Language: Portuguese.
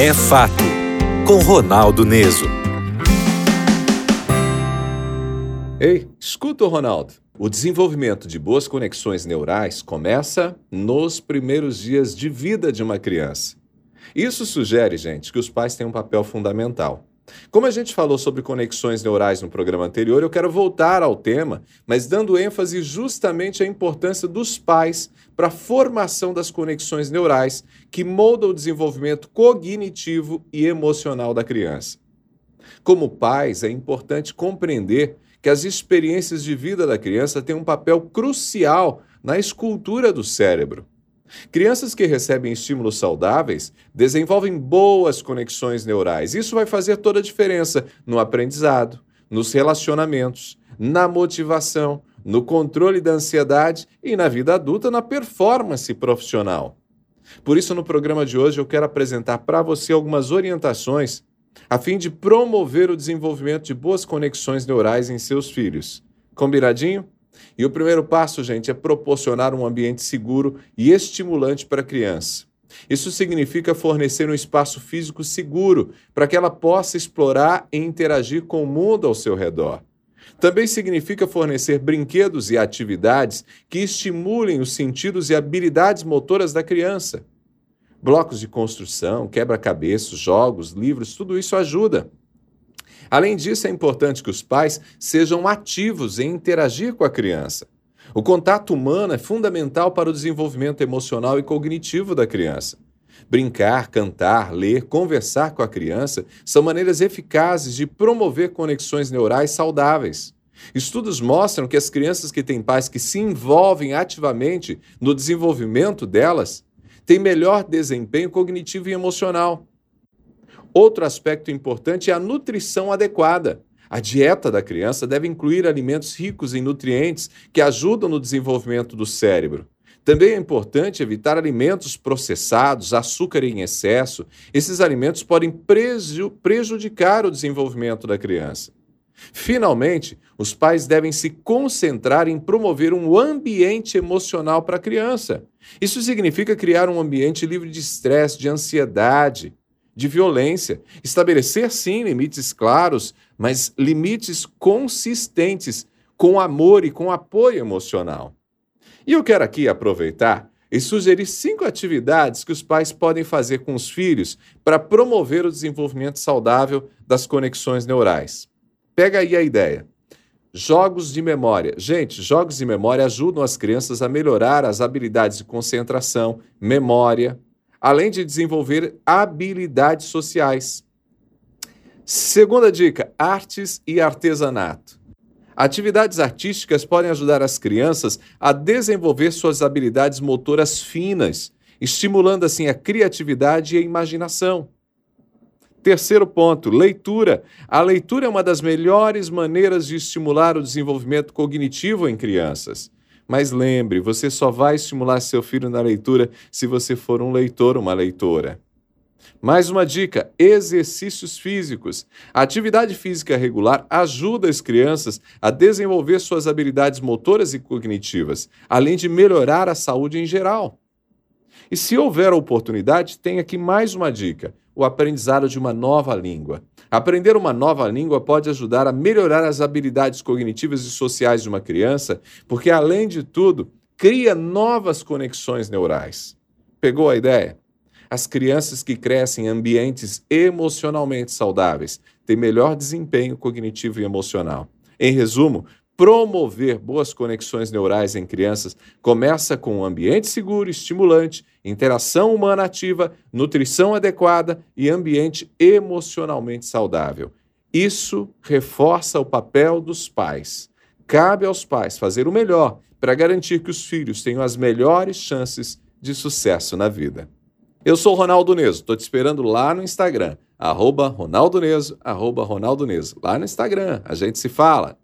É Fato, com Ronaldo Neso. Ei, escuta, Ronaldo. O desenvolvimento de boas conexões neurais começa nos primeiros dias de vida de uma criança. Isso sugere, gente, que os pais têm um papel fundamental. Como a gente falou sobre conexões neurais no programa anterior, eu quero voltar ao tema, mas dando ênfase justamente à importância dos pais para a formação das conexões neurais que moldam o desenvolvimento cognitivo e emocional da criança. Como pais, é importante compreender que as experiências de vida da criança têm um papel crucial na escultura do cérebro. Crianças que recebem estímulos saudáveis desenvolvem boas conexões neurais. Isso vai fazer toda a diferença no aprendizado, nos relacionamentos, na motivação, no controle da ansiedade e na vida adulta, na performance profissional. Por isso, no programa de hoje, eu quero apresentar para você algumas orientações a fim de promover o desenvolvimento de boas conexões neurais em seus filhos. Combinadinho? E o primeiro passo, gente, é proporcionar um ambiente seguro e estimulante para a criança. Isso significa fornecer um espaço físico seguro para que ela possa explorar e interagir com o mundo ao seu redor. Também significa fornecer brinquedos e atividades que estimulem os sentidos e habilidades motoras da criança. Blocos de construção, quebra-cabeças, jogos, livros, tudo isso ajuda. Além disso, é importante que os pais sejam ativos em interagir com a criança. O contato humano é fundamental para o desenvolvimento emocional e cognitivo da criança. Brincar, cantar, ler, conversar com a criança são maneiras eficazes de promover conexões neurais saudáveis. Estudos mostram que as crianças que têm pais que se envolvem ativamente no desenvolvimento delas têm melhor desempenho cognitivo e emocional. Outro aspecto importante é a nutrição adequada. A dieta da criança deve incluir alimentos ricos em nutrientes que ajudam no desenvolvimento do cérebro. Também é importante evitar alimentos processados, açúcar em excesso. Esses alimentos podem prejudicar o desenvolvimento da criança. Finalmente, os pais devem se concentrar em promover um ambiente emocional para a criança. Isso significa criar um ambiente livre de estresse, de ansiedade, de violência. Estabelecer, sim, limites claros, mas limites consistentes, com amor e com apoio emocional. E eu quero aqui aproveitar e sugerir cinco atividades que os pais podem fazer com os filhos para promover o desenvolvimento saudável das conexões neurais. Pega aí a ideia. Jogos de memória. Gente, jogos de memória ajudam as crianças a melhorar as habilidades de concentração, memória, além de desenvolver habilidades sociais. Segunda dica: artes e artesanato. Atividades artísticas podem ajudar as crianças a desenvolver suas habilidades motoras finas, estimulando assim a criatividade e a imaginação. Terceiro ponto, leitura. A leitura é uma das melhores maneiras de estimular o desenvolvimento cognitivo em crianças. Mas lembre, você só vai estimular seu filho na leitura se você for um leitor, uma leitora. Mais uma dica: exercícios físicos. A atividade física regular ajuda as crianças a desenvolver suas habilidades motoras e cognitivas, além de melhorar a saúde em geral. E se houver oportunidade, tem aqui mais uma dica: o aprendizado de uma nova língua. Aprender uma nova língua pode ajudar a melhorar as habilidades cognitivas e sociais de uma criança, porque, além de tudo, cria novas conexões neurais. Pegou a ideia? As crianças que crescem em ambientes emocionalmente saudáveis têm melhor desempenho cognitivo e emocional. Em resumo, promover boas conexões neurais em crianças começa com um ambiente seguro, estimulante, interação humana ativa, nutrição adequada e ambiente emocionalmente saudável. Isso reforça o papel dos pais. Cabe aos pais fazer o melhor para garantir que os filhos tenham as melhores chances de sucesso na vida. Eu sou Ronaldo Neso, estou te esperando lá no Instagram, arroba Ronaldo Neso, arroba Ronaldo Neso. Lá no Instagram, a gente se fala.